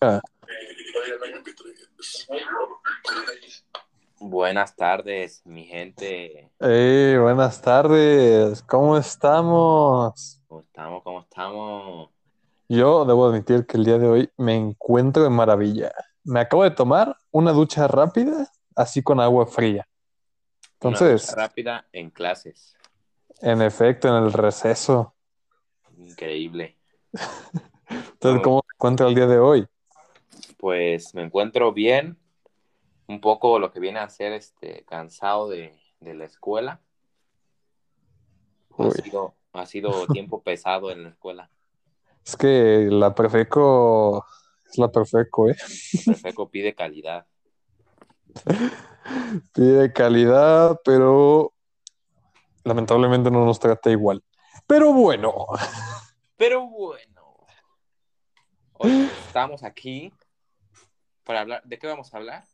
Ah. Buenas tardes, mi gente. Hey, buenas tardes. ¿Cómo estamos? ¿Cómo estamos? ¿Cómo estamos? Yo debo admitir que el día de hoy me encuentro de maravilla. Me acabo de tomar una ducha rápida, así con agua fría. Una Entonces, ducha rápida en clases. en efecto, en el receso. Increíble. Entonces, ¿cómo se encuentra el día de hoy? Pues me encuentro bien. Un poco lo que viene a ser este cansado de, de la escuela. Ha sido, ha sido tiempo pesado en la escuela. Es que la Profeco es la Profeco, ¿eh? Perfecto pide calidad. Pide calidad, pero lamentablemente no nos trata igual. Pero bueno, Pero bueno, hoy estamos aquí para hablar. ¿De qué vamos a hablar?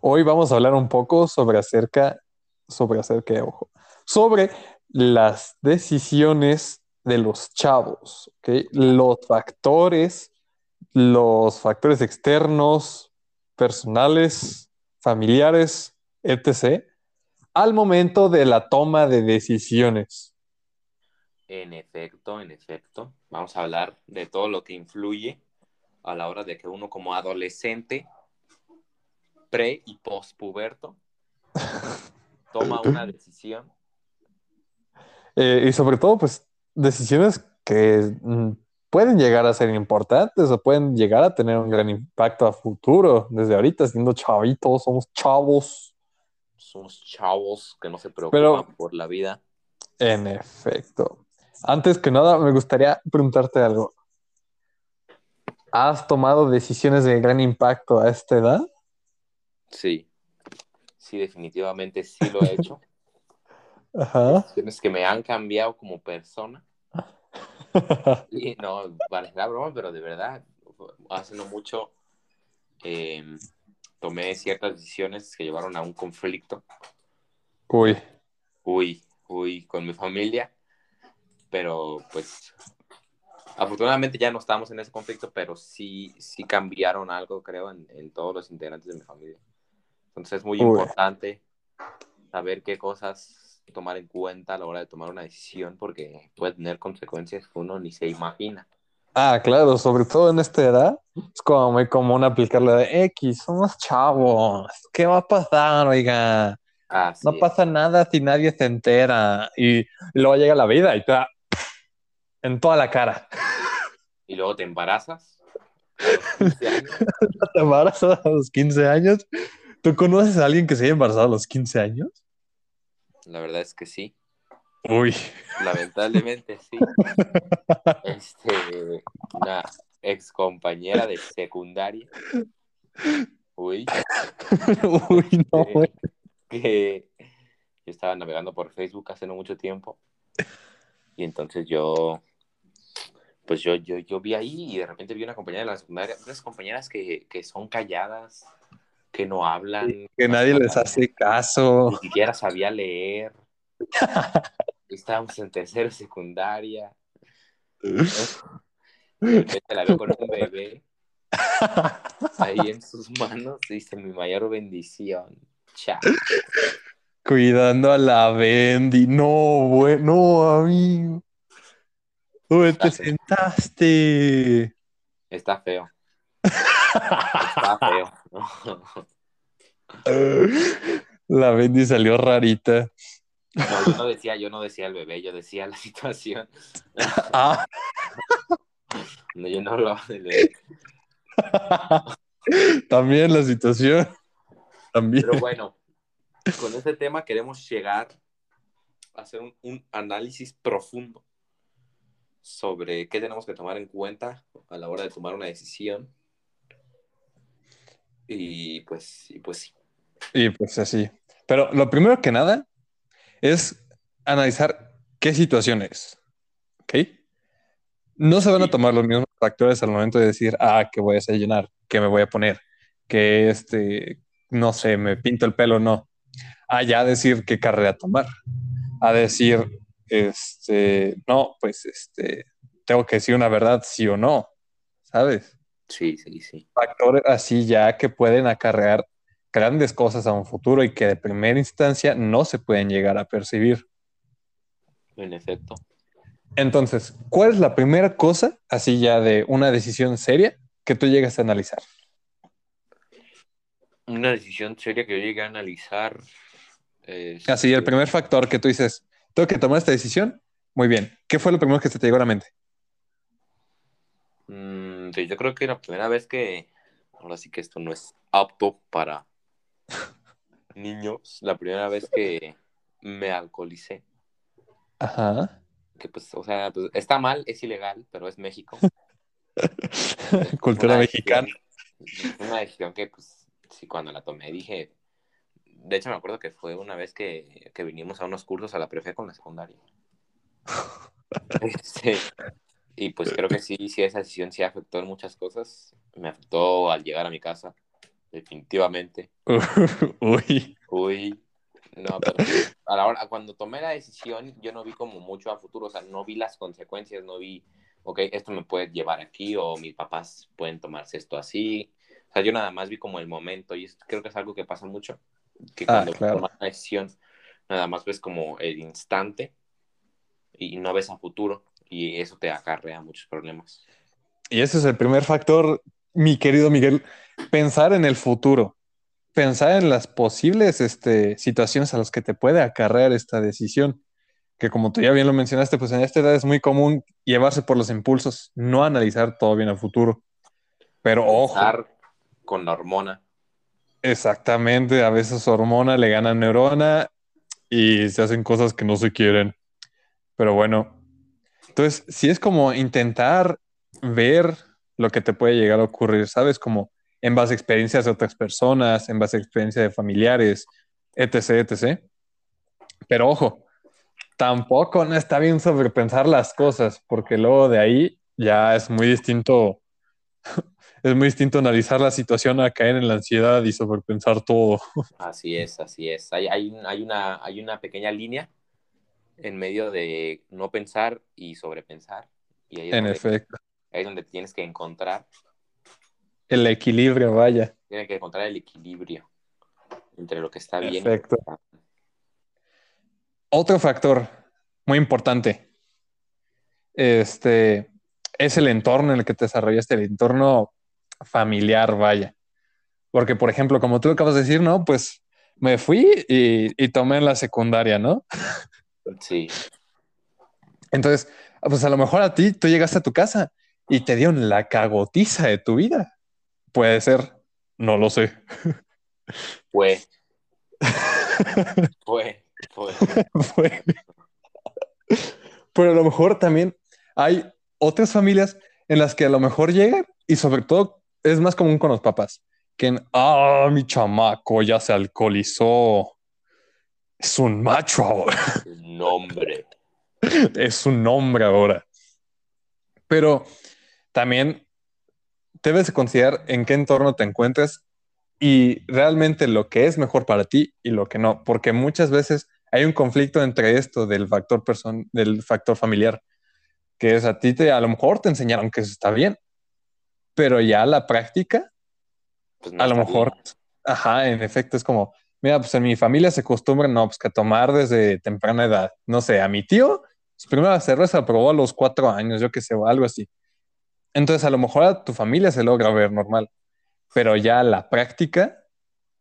hoy vamos a hablar un poco sobre acerca, sobre acerca, ojo, sobre las decisiones de los chavos, ¿ok? Los factores, los factores externos, personales, familiares, etc., al momento de la toma de decisiones. En efecto, en efecto. Vamos a hablar de todo lo que influye a la hora de que uno como adolescente, pre y postpuberto, toma una decisión. Eh, y sobre todo, pues, decisiones que mm, pueden llegar a ser importantes o pueden llegar a tener un gran impacto a futuro. Desde ahorita, siendo chavitos, somos chavos. Somos chavos que no se preocupan Pero- por la vida. En efecto. Antes que nada, me gustaría preguntarte algo. ¿Has tomado decisiones de gran impacto a esta edad? Sí, sí, definitivamente sí lo he hecho. Ajá. Decisiones que me han cambiado como persona. Y no, parecerá broma, pero de verdad, hace no mucho eh, tomé ciertas decisiones que llevaron a un conflicto. Uy, Uy, uy, con mi familia. Pero pues, afortunadamente ya no estamos en ese conflicto, pero sí, sí cambiaron algo, creo, en, en todos los integrantes de mi familia. Entonces es muy Uy. importante saber qué cosas tomar en cuenta a la hora de tomar una decisión, porque puede tener consecuencias que uno ni se imagina. Ah, claro, sobre todo en esta edad, es como muy común aplicarle de X, somos chavos, ¿qué va a pasar, oiga? Así No es. pasa nada si nadie se entera. Y, y luego llega la vida y te da en toda la cara. Y luego te embarazas. a los 15 años. Te embarazas a los 15 años. ¿Tú conoces a alguien que se haya embarazado a los 15 años? La verdad es que sí. Uy, Lamentablemente sí. Este, una ex compañera de secundaria. Uy, uy, no, güey. que yo estaba navegando por Facebook hace no mucho tiempo. Y entonces yo, pues yo, yo, yo vi ahí y de repente vi una compañera de la secundaria, unas compañeras que, que son calladas, que no hablan, Que nadie les hace caso. ni siquiera sabía leer. Estábamos en tercero secundaria. Repente la veo con un bebé ahí en sus manos. Dice mi mayor bendición. Chao. Cuidando a la Bendy. No, güey, no, amigo. ¿Dónde te sentaste? Está feo. Está feo. La Bendy salió rarita. No, yo no decía, yo no decía el bebé, yo decía la situación. Ah, No, yo no hablaba del bebé. también la situación. También. Pero bueno, con este tema queremos llegar a hacer un, un análisis profundo sobre qué tenemos que tomar en cuenta a la hora de tomar una decisión. Y pues, y pues sí. Y pues así. Pero lo primero que nada es analizar qué situación es. ¿Ok? No se van a tomar los mismos factores al momento de decir, ah, que voy a desayunar, que me voy a poner, que este, no sé, me pinto el pelo, no. A ya decir qué carrera tomar. A decir, este, no, pues este, tengo que decir una verdad, sí o no. ¿sabes? Sí, sí, sí. Factores así ya que pueden acarrear grandes cosas a un futuro y que de primera instancia no se pueden llegar a percibir. En efecto. Entonces, ¿cuál es la primera cosa, así ya de una decisión seria, que tú llegas a analizar? Una decisión seria que yo llegué a analizar. Es- Así, el primer factor que tú dices, tengo que tomar esta decisión. Muy bien. ¿Qué fue lo primero que se te llegó a la mente? Mm, sí, yo creo que la primera vez que, ahora sí que esto no es apto para niños, la primera vez que me alcoholicé, Ajá. que pues, o sea, pues, está mal, es ilegal, pero es México. Cultura Una mexicana. decisión- Una decisión que, pues, sí, cuando la tomé dije, de hecho me acuerdo que fue una vez que, que vinimos a unos cursos a la prefe con la secundaria. Este, y pues creo que sí, sí, esa decisión sí afectó en muchas cosas. Me afectó al llegar a mi casa, definitivamente. Uy. Uy, no, pero a la hora, cuando tomé la decisión, yo no vi como mucho a futuro, o sea, no vi las consecuencias, no vi, ok, esto me puede llevar aquí, o mis papás pueden tomarse esto así. O sea, yo nada más vi como el momento, y creo que es algo que pasa mucho, que Ah, cuando claro. tomas una decisión, nada más ves como el instante y no ves a futuro, y eso te acarrea muchos problemas. Y ese es el primer factor, mi querido Miguel, pensar en el futuro, pensar en las posibles este, situaciones a las que te puede acarrear esta decisión, que como tú ya bien lo mencionaste, pues en esta edad es muy común llevarse por los impulsos, no analizar todo bien a futuro. Pero ojo, Pensar con la hormona. Exactamente, a veces hormona le gana neurona y se hacen cosas que no se quieren. Pero bueno, entonces, si es como intentar ver lo que te puede llegar a ocurrir, ¿sabes? Como en base a experiencias de otras personas, en base a experiencias de familiares, etc., etc. Pero ojo, tampoco no está bien sobrepensar las cosas, porque luego de ahí ya es muy distinto, es muy distinto analizar la situación a caer en la ansiedad y sobrepensar todo. Así es, así es. Hay, hay, hay una, hay una pequeña línea en medio de no pensar y sobrepensar. Y ahí es, En donde, efecto, ahí es donde tienes que encontrar, el equilibrio, vaya. tienes que encontrar el equilibrio entre lo que está bien y lo que Perfecto. Otro factor muy importante, este, es el entorno en el que te desarrollaste, el entorno familiar, vaya. Porque, por ejemplo, como tú acabas de decir, ¿no? Pues me fui y, y tomé en la secundaria, ¿no? Sí, Entonces, pues a lo mejor a ti, tú llegaste a tu casa y te dieron la cagotiza de tu vida. Puede ser, no lo sé. fue. Fue, fue. Fue. Pero a lo mejor también hay otras familias en las que a lo mejor llegan y sobre todo es más común con los papás, que en, ah, mi chamaco ya se alcoholizó. Es un macho ahora, Nombre. es un hombre ahora. Pero también debes de considerar en qué entorno te encuentres y realmente lo que es mejor para ti y lo que no, porque muchas veces hay un conflicto entre esto del factor person del factor familiar, que es a ti te a lo mejor te enseñaron que eso está bien, pero ya la práctica Pues no a lo mejor, bien. ajá, en efecto es como, mira, pues en mi familia se acostumbra, no, pues que a tomar desde temprana edad, no sé, a mi tío, su primera cerveza probó a los cuatro años, yo qué sé, o algo así. Entonces a lo mejor a tu familia se logra ver normal, pero ya la práctica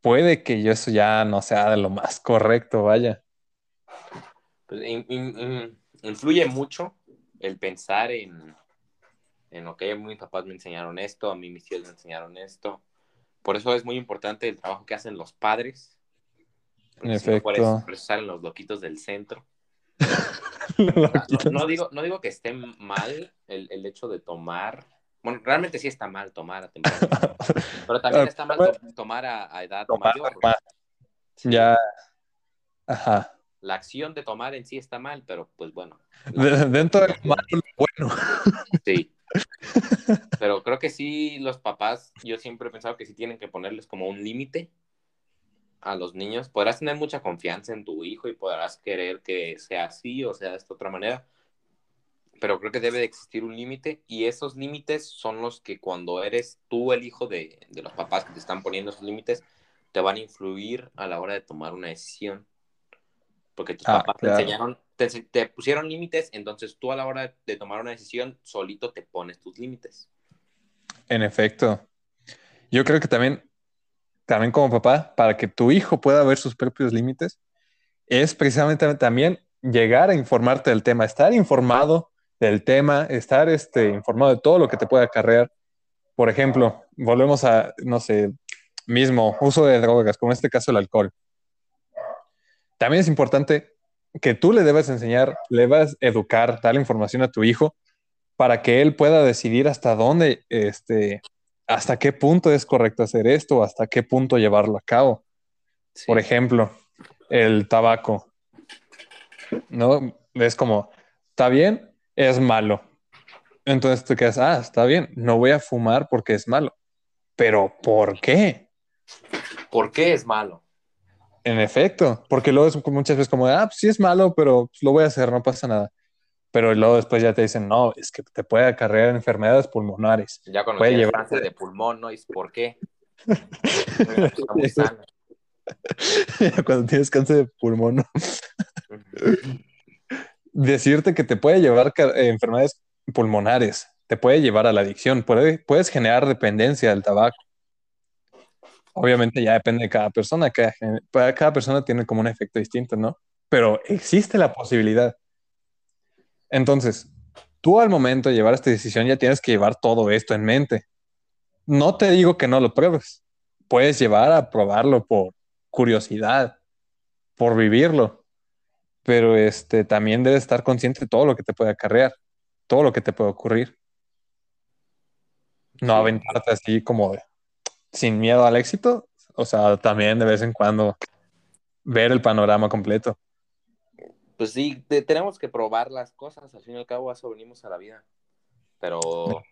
puede que eso ya no sea de lo más correcto, vaya. Pues, in- in- in- influye mucho el pensar en, en, ok, mis papás me enseñaron esto, a mí mis tíos me enseñaron esto. Por eso es muy importante el trabajo que hacen los padres. En si no, por, eso, efecto. por eso salen los loquitos del centro. No, no digo, no digo que esté mal el, el hecho de tomar. Bueno, realmente sí está mal tomar a temprana Pero también está mal to- tomar a, a edad Tomar mayor. Sí, Ya, ajá. La acción de tomar en sí está mal, pero pues bueno. De- dentro del malo, lo bueno. Sí. Pero creo que sí, los papás, yo siempre he pensado que sí tienen que ponerles como un límite a los niños. Podrás tener mucha confianza en tu hijo y podrás querer que sea así o sea de esta otra manera. pero creo que debe de existir un límite y esos límites son los que cuando eres tú el hijo de, de los papás que te están poniendo esos límites, te van a influir a la hora de tomar una decisión. Porque tus Ah, papás claro. te enseñaron, te, te pusieron límites, entonces tú a la hora de tomar una decisión solito te pones tus límites. En efecto. Yo creo que también, también como papá, para que tu hijo pueda ver sus propios límites, es precisamente también llegar a informarte del tema, estar informado del tema, estar este, informado de todo lo que te puede acarrear. Por ejemplo, volvemos a, no sé, mismo uso de drogas, como en este caso el alcohol. También es importante que tú le debes enseñar, le debes educar, darle información a tu hijo para que él pueda decidir hasta dónde, este, hasta qué punto es correcto hacer esto, hasta qué punto llevarlo a cabo. Sí. Por ejemplo, el tabaco. ¿No? Es como, está bien, es malo. Entonces tú quedas, ah, está bien, no voy a fumar porque es malo. Pero ¿por qué? ¿Por qué es malo? En efecto, porque luego es muchas veces como, ah, pues sí es malo, pero pues, lo voy a hacer, no pasa nada. Pero luego después ya te dicen, no, es que te puede acarrear enfermedades pulmonares. Ya cuando Puede tienes llevarte- cáncer de pulmón, ¿no? ¿Y por qué? Cuando tienes cáncer de pulmón, ¿no? decirte que te puede llevar eh, enfermedades pulmonares, te puede llevar a la adicción, puede- puedes generar dependencia del tabaco. Obviamente ya depende de cada persona, cada, cada persona tiene como un efecto distinto, ¿no? Pero existe la posibilidad. Entonces, tú al momento de llevar esta decisión ya tienes que llevar todo esto en mente. No te digo que no lo pruebes, puedes llevar a probarlo por curiosidad, por vivirlo, pero este, también debes estar consciente de todo lo que te puede acarrear, todo lo que te puede ocurrir. No aventarte así como de- sin miedo al éxito, o sea, también de vez en cuando ver el panorama completo. Pues sí, te- tenemos que probar las cosas, al fin y al cabo a eso venimos a la vida. Pero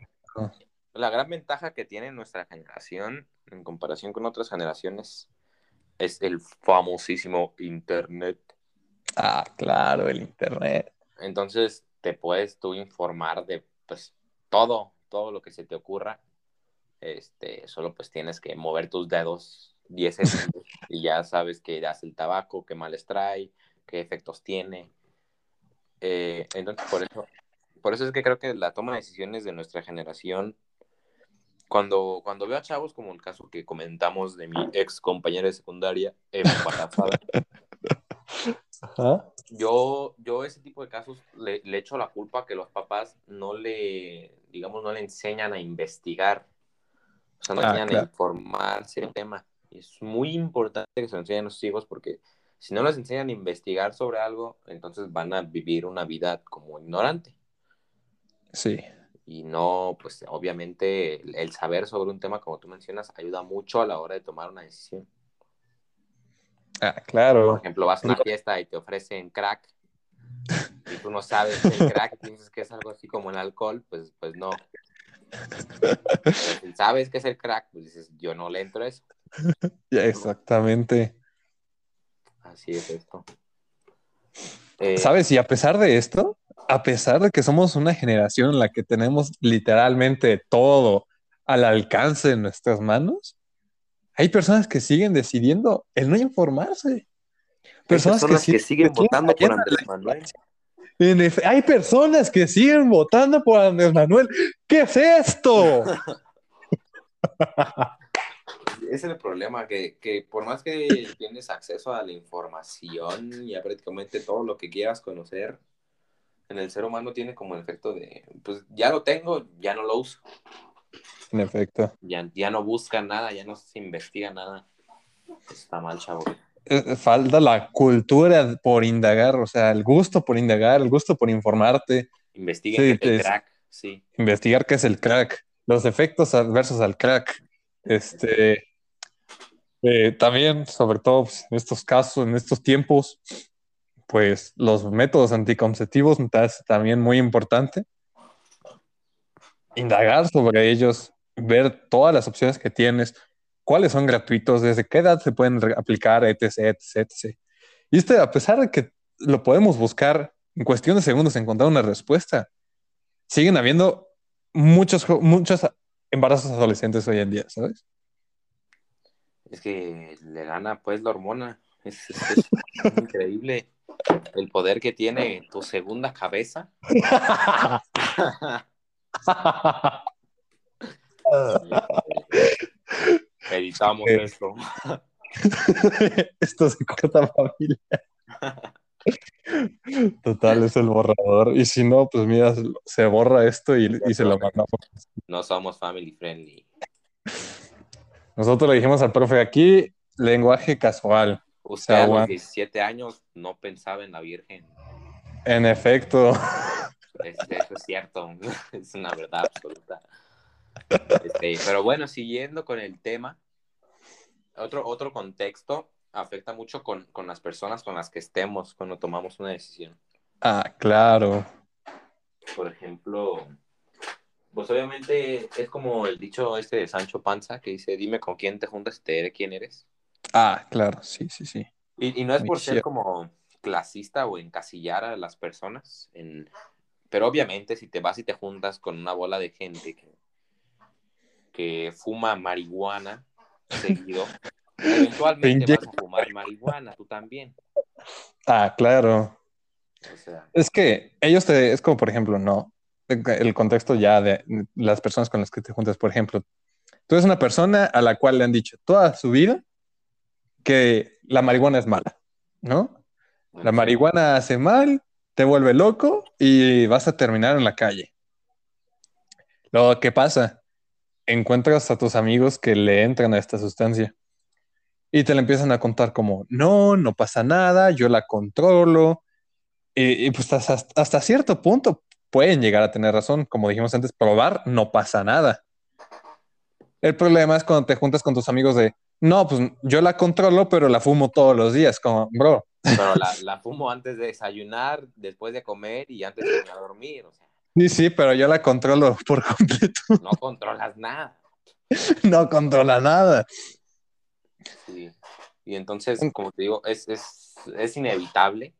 la gran ventaja que tiene nuestra generación en comparación con otras generaciones es el famosísimo Internet. Ah, claro, el internet. Entonces te puedes tú informar de pues todo, todo lo que se te ocurra. Este, solo pues tienes que mover tus dedos 10 segundos y ya sabes qué hace el tabaco, qué males trae, qué efectos tiene. Eh, entonces por eso, por eso es que creo que la toma de decisiones de nuestra generación, cuando, cuando veo a chavos como el caso que comentamos de mi ex compañera de secundaria, embarazada, Ajá. yo, yo ese tipo de casos le, le echo la culpa que los papás no le, digamos, no le enseñan a investigar. O sea, no Ah, claro. a informarse del tema. Y es muy importante que se lo enseñen a sus hijos porque si no les enseñan a investigar sobre algo, entonces van a vivir una vida como ignorante. Sí, Y no, pues obviamente el, el saber sobre un tema, como tú mencionas, ayuda mucho a la hora de tomar una decisión. ah, Por claro. ejemplo, vas a una fiesta y te ofrecen crack y tú no sabes el crack, piensas que es algo así como el alcohol, pues, pues no. Sabes que es el crack, pues dices, yo no le entro a eso. Ya, Exactamente. Así es esto. Eh, ¿Sabes? Y a pesar de esto, a pesar de que somos una generación en la que tenemos literalmente todo al alcance de nuestras manos, hay personas que siguen decidiendo el no informarse. Personas, personas que, siguen siguen votando por Andrés Manuel. En efe- hay personas que siguen votando por Andrés Manuel. ¿Qué es esto? Ese es el problema, que, que por más que tienes acceso a la información y a prácticamente todo lo que quieras conocer, en el ser humano tiene como el efecto de, pues ya lo tengo, ya no lo uso. En efecto. Ya, ya no busca nada, ya no se investiga nada. Está mal, chavo. Eh, Falta la cultura por indagar, o sea, el gusto por indagar, el gusto por informarte, Investiguen Sí, qué es el es- crack, sí. investigar qué es el crack, los efectos adversos al crack. Este, eh, también, sobre todo pues, en estos casos, en estos tiempos, pues los métodos anticonceptivos me parece también muy importante. Indagar sobre ellos, ver todas las opciones que tienes, cuáles son gratuitos, desde qué edad se pueden aplicar, etc, etc, etc. Y este, a pesar de que lo podemos buscar en cuestión de segundos, encontrar una respuesta, siguen habiendo muchos, muchos embarazos adolescentes hoy en día, ¿sabes? Es que le gana pues la hormona. Es, es- es increíble el poder que tiene tu segunda cabeza. Editamos Eh. esto. Esto se corta familia. Total, es el borrador. Y si no, pues mira, se borra esto y, y se lo mandamos. No somos family friendly. Nosotros le dijimos al profe aquí, lenguaje casual. Usted a los aguanta. 17 años no pensaba en la Virgen. En efecto, Es- eso es cierto. Es una verdad absoluta. Este, pero bueno, siguiendo con el tema, otro, otro contexto afecta mucho con, con las personas con las que estemos cuando tomamos una decisión. ah, claro. Por ejemplo, pues obviamente es como el dicho este de Sancho Panza que dice, dime con quién te juntas y te diré quién eres. Ah, claro, sí, sí, sí. Y, y no es por ser como clasista o encasillar a las personas, en... pero obviamente si te vas y te juntas con una bola de gente que, que fuma marihuana seguido, eventualmente Te vas a fumar marihuana tú también. Ah, claro. O sea, Es que ellos te, es como por ejemplo, no, el contexto ya de las personas con las que te juntas, por ejemplo, tú eres una persona a la cual le han dicho toda su vida que la marihuana es mala, ¿no? La marihuana hace mal, te vuelve loco y vas a terminar en la calle. Luego, ¿qué pasa? Encuentras a tus amigos que le entran a esta sustancia y te la empiezan a contar como, no, no pasa nada, yo la controlo. Y, y pues hasta, hasta cierto punto pueden llegar a tener razón. Como dijimos antes, probar no pasa nada. El problema es cuando te juntas con tus amigos de, no, pues yo la controlo, pero la fumo todos los días. Como, bro, Pero la, la fumo antes de desayunar, después de comer y antes de irme a dormir. O sea, sí, sí, pero yo la controlo por completo. no controlas nada. no controla nada. Sí. Y entonces, como te digo, es, es, es inevitable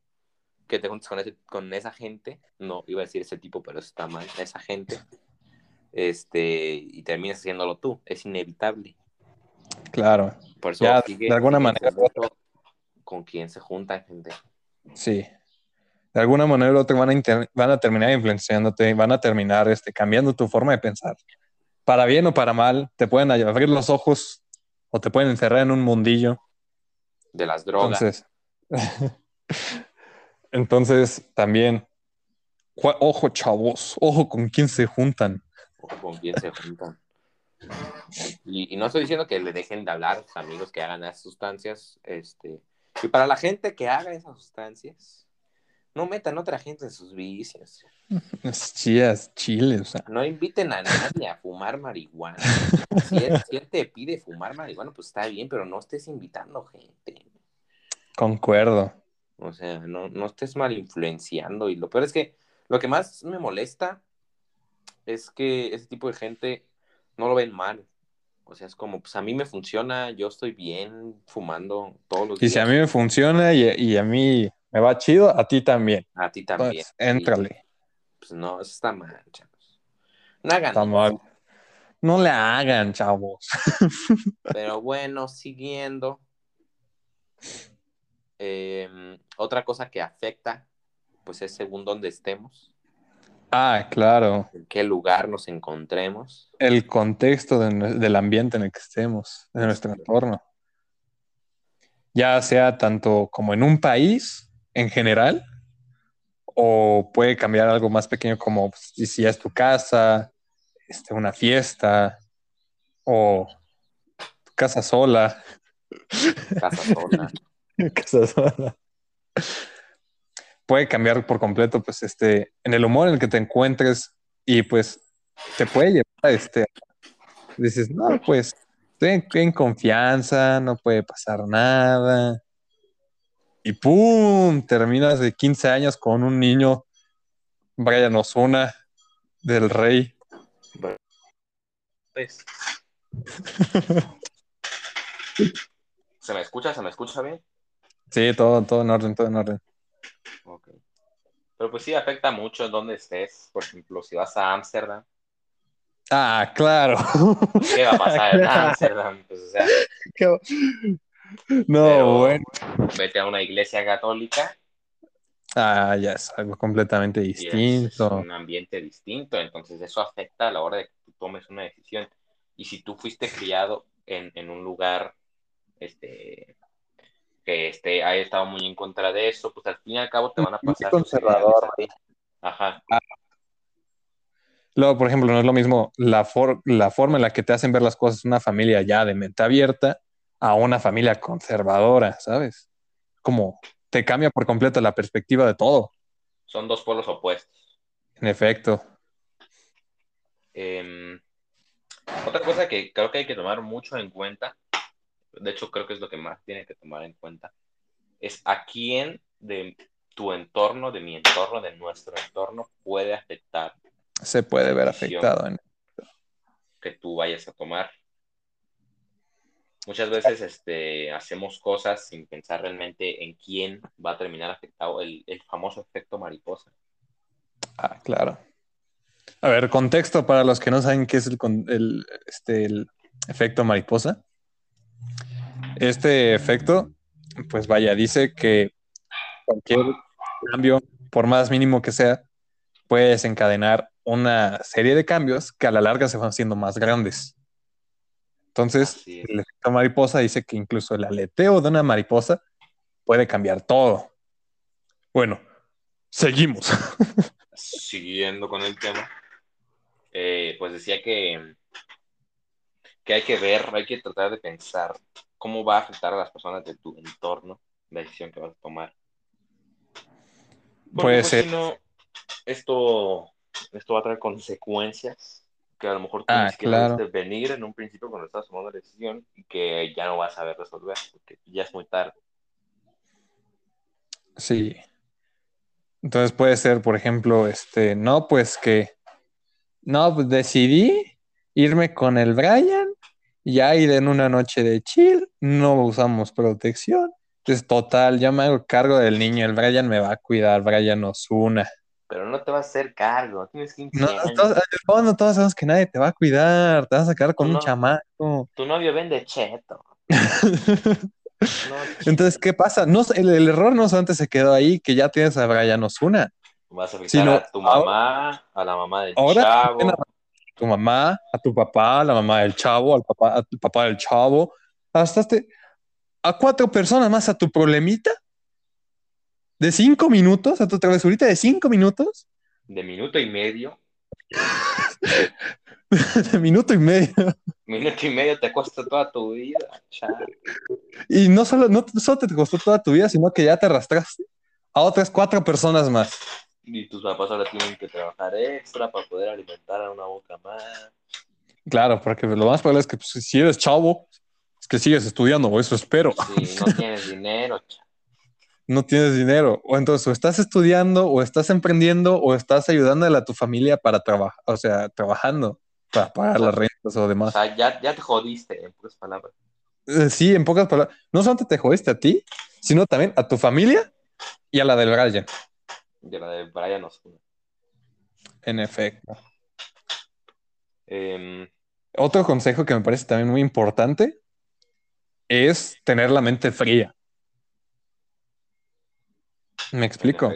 que te juntes con, ese, con esa gente. No, iba a decir ese tipo, pero eso está mal. Esa gente. Este, y termines haciéndolo tú. Es inevitable. Claro, Por eso, Ya, sigue- de alguna manera con quién se junta gente. sí. De alguna manera u otra van a, inter- van a terminar influenciándote, van a terminar este, cambiando tu forma de pensar. Para bien o para mal, te pueden abrir los ojos o te pueden encerrar en un mundillo. De las drogas. Entonces, entonces también, ojo chavos, ojo con quién se juntan. o con quién se juntan. Y, y no estoy diciendo que le dejen de hablar amigos que hagan esas sustancias. Este, y para la gente que haga esas sustancias, no metan otra gente en sus vicios. Chías, chile, o sea, No inviten a nadie a fumar marihuana. Si él, si él te pide fumar marihuana, pues está bien, pero no estés invitando gente. concuerdo. O sea, no, no estés mal influenciando. Y lo peor es que lo que más me molesta es que ese tipo de gente no lo ven mal. O sea, es como, pues a mí me funciona, yo estoy bien fumando todos los Y días. si a mí me funciona y, y a mí me va chido, a ti también. A ti también. Pues, éntrale. Pues no, eso está mal, chavos. No hagan Está mal. No le hagan, chavos. Pero bueno, siguiendo. Eh, otra cosa que afecta, pues es según dónde estemos, Ah, claro. en qué lugar nos encontremos. El contexto de del ambiente en el que estemos, de nuestro entorno. Ya sea tanto como en un país en general, o puede cambiar algo más pequeño como pues, si si es tu casa, este, una fiesta, o tu casa sola. Casa sola. Casa sola. Puede cambiar por completo, pues, este, en el humor en el que te encuentres y pues te puede llevar a este, dices, no, pues, estoy en, en confianza, no puede pasar nada. Y ¡pum! Terminas de 15 años con un niño, Brian Osuna, del rey. Pues. ¿Se me escucha? ¿Se me escucha bien? Sí, todo, todo en orden, todo en orden. Ok. Pero Pero pues sí, afecta mucho en donde estés. Por ejemplo, si vas a Ámsterdam. Ah, claro. ¿Qué va a pasar en Ámsterdam? Pues, o sea, no, pero bueno. vete a una iglesia católica Ah, ya es algo completamente y es, distinto. un ambiente distinto. Entonces eso afecta a la hora de que tú tomes una decisión. Y si tú fuiste criado en, en un lugar este, que este, haya estado muy en contra de eso, pues al fin y al cabo te van a Muy pasar ideales conservador. a ti. Ajá. Luego, por ejemplo, no es lo mismo la, for- la forma en la que te hacen ver las cosas una familia ya de mente abierta a una familia conservadora, ¿sabes? Como te cambia por completo la perspectiva de todo. Son dos polos opuestos. En efecto. Em, otra cosa que creo que hay que tomar mucho en cuenta, de hecho creo que es lo que más tiene que tomar en cuenta, es a quién de tu entorno, de mi entorno, de nuestro entorno puede afectar Se puede ver afectado. en- que tú vayas a tomar. Muchas veces este, hacemos cosas sin pensar realmente en quién va a terminar afectado, el, el famoso efecto mariposa. Ah, claro. A ver, contexto para los que no saben qué es el, el, este, el efecto mariposa. Este efecto, pues vaya, dice que cualquier cambio, por más mínimo que sea, puede desencadenar una serie de cambios que a la larga se van haciendo más grandes. Entonces, el efecto mariposa dice que incluso el aleteo de una mariposa puede cambiar todo. Bueno, seguimos. Siguiendo con el tema, eh, pues decía que, que hay que ver, hay que tratar de pensar cómo va a afectar a las personas de tu entorno la decisión que vas a tomar. Porque, Puede pues, ser. si no, esto, esto va a traer consecuencias que a lo mejor Ah, siquiera claro. viste venir en un principio cuando estás tomando la decisión y que ya no vas a saber resolver porque ya es muy tarde. Sí. Entonces puede ser, por ejemplo, este, no, pues que, no, pues decidí irme con el Brian, ya ir en una noche de chill, no usamos protección. Entonces, total, ya me hago cargo del niño, el Brian me va a cuidar, Brian Osuna. Pero no te vas a hacer cargo, tienes 15 No, años. todos, todos sabemos que nadie te va a cuidar, te vas a quedar con un chamaco. Tu novio vende cheto. No, Entonces, ¿qué pasa? No, el, el error no solamente se quedó ahí, que ya tienes a Brian Osuna. Vas a afectar Si no, a tu mamá, a la mamá del ahora- chavo. a tu mamá, a tu papá, a la mamá del chavo, al papá, a tu papá del chavo, hasta este- a cuatro personas más a tu problemita de cinco minutos, a tu travesurita de cinco minutos, De minuto y medio. de minuto y medio. Minuto y medio te cuesta toda tu vida. chale. Y no solo, no solo te costó toda tu vida, sino que ya te arrastraste a otras cuatro personas más. Y tus papás ahora tienen que trabajar extra para poder alimentar a una boca más. Claro, porque lo más probable es que pues, si eres chavo, es que sigues estudiando, o eso espero. Si no tienes dinero, cha- no tienes dinero. O entonces, o estás estudiando, o estás emprendiendo, o estás ayudándole a tu familia para trabajar, o sea, trabajando para pagar las rentas o o demás. sea, ya, ya te jodiste, en pocas palabras. Eh, Sí, en pocas palabras, no solamente te jodiste a ti, sino también a tu familia y a la del Brian. De la de Brian Osuna. En efecto. Em, Otro consejo que me parece también muy importante es tener la mente fría. ¿Me explico?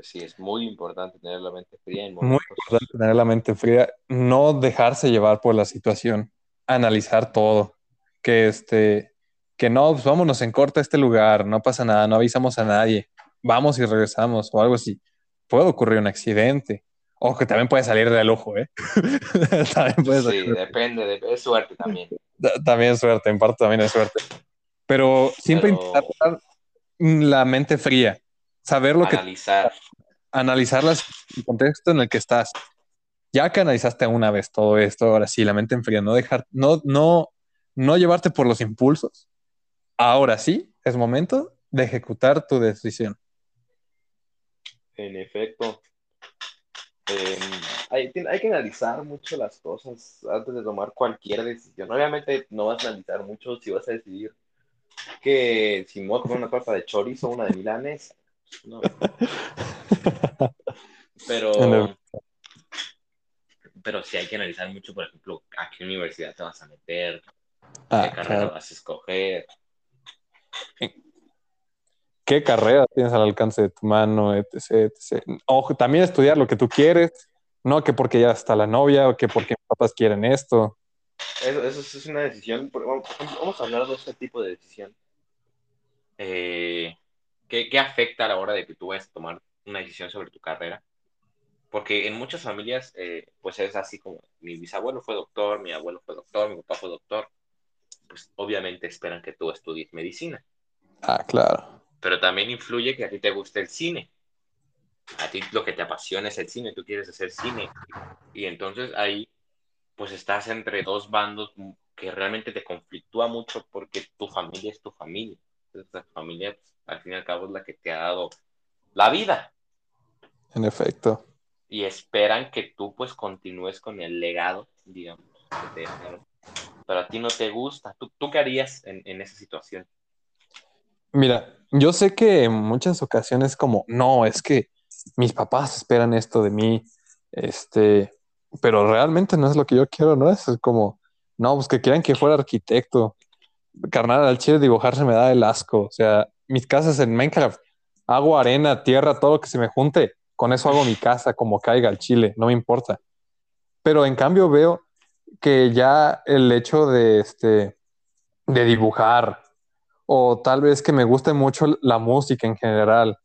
sí, es muy importante tener la mente fría en Muy importante tener la mente fría, no dejarse llevar por la situación, analizar todo, que este, que no, pues vámonos en corto a este lugar, no pasa nada, no avisamos a nadie, vamos y regresamos o algo así. Puede ocurrir un accidente, o que también puede salir del ojo, ¿eh? también puede Sí, depende, de, es suerte también. Ta- También es suerte, en parte también es suerte. Pero siempre Pero- intentar la mente fría, saber lo que Analizar. analizar el contexto en el que estás. Ya que analizaste una vez todo esto, ahora sí, la mente en fría, no dejar, no, no, no llevarte por los impulsos. Ahora sí, es momento de ejecutar tu decisión. En efecto. Em, hay, hay que analizar mucho las cosas antes de tomar cualquier decisión. Obviamente no vas a analizar mucho si vas a decidir que si me voy a comer una papa de chorizo o una de milanes. No. Pero, pero sí hay que analizar mucho, por ejemplo, a qué universidad te vas a meter, Ah, qué carrera claro. vas a escoger. ¿Qué carrera tienes al alcance de tu mano, etc, etc? Ojo, también estudiar lo que tú quieres, no que porque ya está la novia o que porque mis papás quieren esto. Eso, eso es una decisión. vamos a hablar de este tipo de decisión. Eh, ¿qué, qué afecta a la hora de que tú vayas a tomar una decisión sobre tu carrera? Porque en muchas familias, eh, pues es así como mi bisabuelo fue doctor, mi abuelo fue doctor, mi papá fue doctor. Pues obviamente esperan que tú estudies medicina. Ah, claro. Pero también influye que a ti te guste el cine. A ti lo que te apasiona es el cine, tú quieres hacer cine. Y entonces ahí, pues estás entre dos bandos que realmente te conflictúa mucho porque tu familia es tu familia. La familia, pues, al fin y al cabo, es la que te ha dado la vida. En efecto. Y esperan que tú, pues, continúes con el legado, digamos, que te dejaron. Pero a ti no te gusta. ¿Tú, tú qué harías en, en esa situación? Mira, yo sé que en muchas ocasiones como, no, es que mis papás esperan esto de mí, este, pero realmente no es lo que yo quiero, ¿no? Es como, no, pues que quieran que fuera arquitecto. Carnal, al chile dibujarse me da el asco. O sea, mis casas en Minecraft, hago arena, tierra, todo lo que se me junte, con eso hago mi casa como caiga al chile, no me importa. Pero en cambio veo que ya el hecho de, este, de dibujar, o tal vez que me guste mucho la música en general,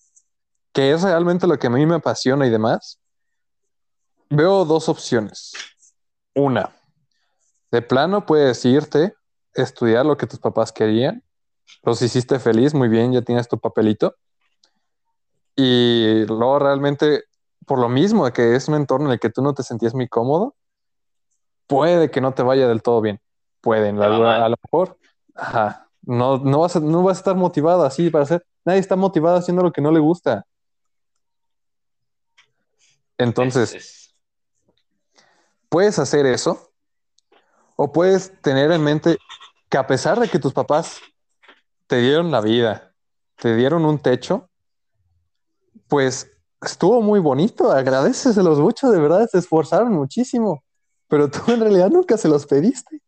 que es realmente lo que a mí me apasiona y demás, veo dos opciones. Una, de plano puedes irte, estudiar lo que tus papás querían, los hiciste feliz, muy bien, ya tienes tu papelito, y luego realmente, por lo mismo de que es un entorno en el que tú no te sentías muy cómodo, puede que no te vaya del todo bien. Pueden, mal. a lo mejor, ajá, no, no, vas a, no vas a estar motivado así para hacer. Nadie está motivado haciendo lo que no le gusta. Entonces, Es- es- puedes hacer eso o puedes tener en mente que a pesar de que tus papás te dieron la vida, te dieron un techo, pues estuvo muy bonito, agradeceselos mucho, de verdad, se esforzaron muchísimo, pero tú en realidad nunca se los pediste.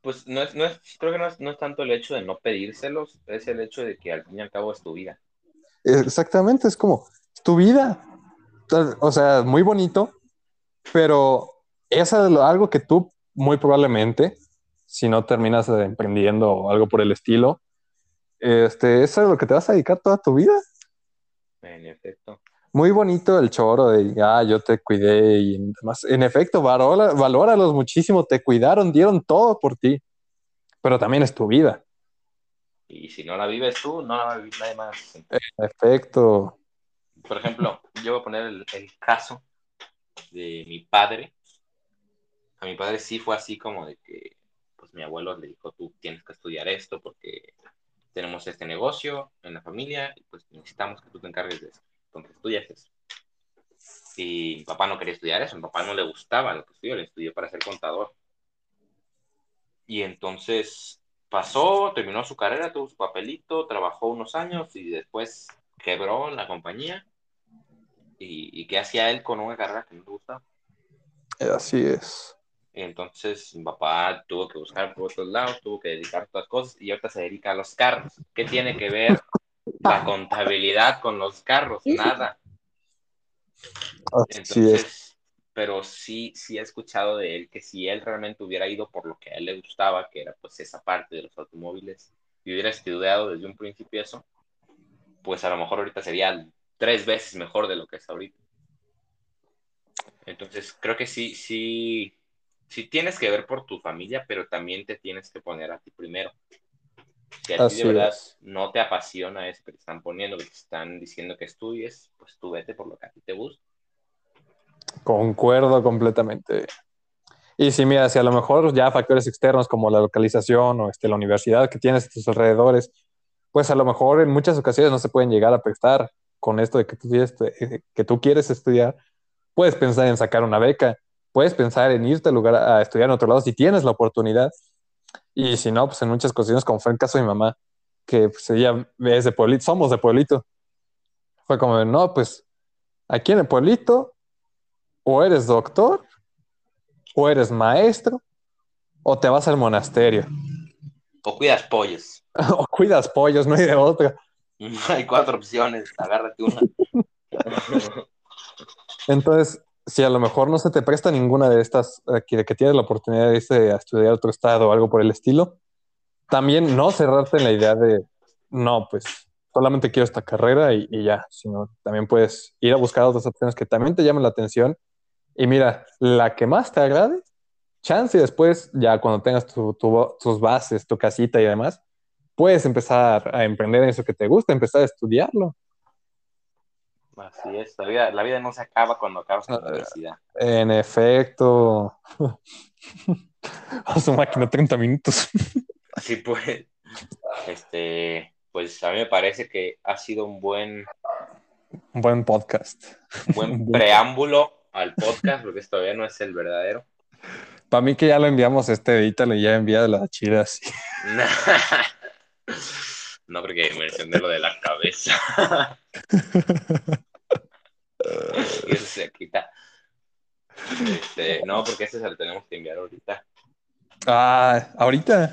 Pues no es, no es, creo que no es, no es tanto el hecho de no pedírselos, es el hecho de que al fin y al cabo es tu vida. Exactamente, es como es tu vida. O sea, muy bonito, pero es algo algo que tú muy probablemente, si no terminas emprendiendo o algo por el estilo, este, eso es lo que te vas a dedicar toda tu vida. En efecto. Muy bonito el choro de, ah, yo te cuidé y demás. En efecto, valora, valóralos muchísimo, te cuidaron, dieron todo por ti, pero también es tu vida. Y si no la vives tú, no la va a vivir nadie más. En efecto, Por ejemplo, yo voy a poner el, el caso de mi padre. A mi padre sí fue así como de que, pues mi abuelo le dijo, tú tienes que estudiar esto porque tenemos este negocio en la familia y pues necesitamos que tú te encargues de eso. Entonces estudias eso. Y mi papá no quería estudiar eso, mi papá no le gustaba lo que estudió, le estudió para ser contador. Y entonces pasó, terminó su carrera, tuvo su papelito, trabajó unos años y después quebró la compañía. ¿Y, y qué hacía él con una carrera que no le gustaba? así es. Y entonces mi papá tuvo que buscar por otros lados, tuvo que dedicar a otras cosas y ahorita se dedica a los carros. ¿Qué tiene que ver la contabilidad con los carros? Nada. Así es. Entonces, pero sí, sí he escuchado de él que si él realmente hubiera ido por lo que a él le gustaba, que era pues esa parte de los automóviles, y hubiera estudiado desde un principio eso, pues a lo mejor ahorita sería tres veces mejor de lo que es ahorita. Entonces, creo que sí, sí, sí tienes que ver por tu familia, pero también te tienes que poner a ti primero. Si a ti de verdad es. no te apasiona eso que te están poniendo, que te están diciendo que estudies, pues tú vete por lo que a ti te gusta. Concuerdo completamente. Y si mira, si a lo mejor ya factores externos como la localización o este, la universidad que tienes a tus alrededores, pues a lo mejor en muchas ocasiones no se pueden llegar a prestar con esto de que tú, eh, que tú quieres estudiar. Puedes pensar en sacar una beca, puedes pensar en irte al lugar a estudiar en otro lado si tienes la oportunidad. Y si no, pues en muchas ocasiones, como fue el caso de mi mamá, que pues ella es de pueblito, somos de pueblito. Fue como, no, pues aquí en el pueblito, o eres doctor, o eres maestro, o te vas al monasterio, O cuidas pollos. o cuidas pollos, no hay de otra. Hay cuatro opciones, agárrate una. Entonces, si a lo mejor no se te presta ninguna de estas, que, que tienes la oportunidad de estudiar otro estado o algo por el estilo, también no cerrarte en la idea de, no, pues solamente quiero esta carrera y, y ya, sino también puedes ir a buscar otras opciones que también te llamen la atención. Y mira, la que más te agrade, chance después, ya cuando tengas tu- tu- tus bases, tu casita y demás, puedes empezar a emprender en eso que te gusta, empezar a estudiarlo. Así es, la vida, la vida no se acaba cuando acabas la Ah, universidad. En efecto. A su máquina 30 minutos. Así pues, este, pues a mí me parece que ha sido un buen, Un buen podcast. un buen preámbulo al podcast, porque esto todavía no es el verdadero. Para mí que ya lo enviamos este, edítalo y ya envía las chidas. No, porque mencioné lo de la cabeza. Y eso se quita. Este, no, porque ese se lo tenemos que enviar ahorita. Ah, ahorita.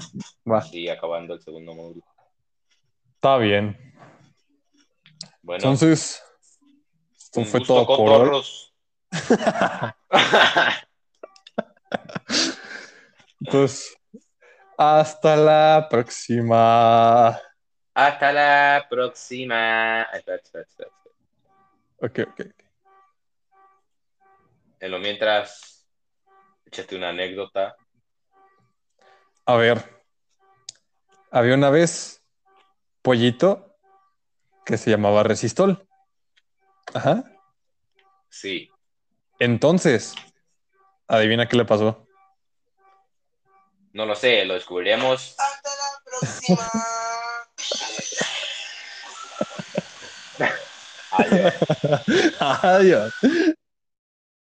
Va, Así acabando el segundo módulo. está bien. Bueno, Entonces, esto fue todo por hoy. Entonces, hasta la próxima. Hasta la próxima. Espera, espera, espera. Ok, ok. En lo mientras, échate una anécdota. A ver. Había una vez pollito que se llamaba Resistol. Ajá. Sí. Entonces, adivina qué le pasó. No lo sé, lo descubriremos. Hasta la próxima. Adiós. Adiós.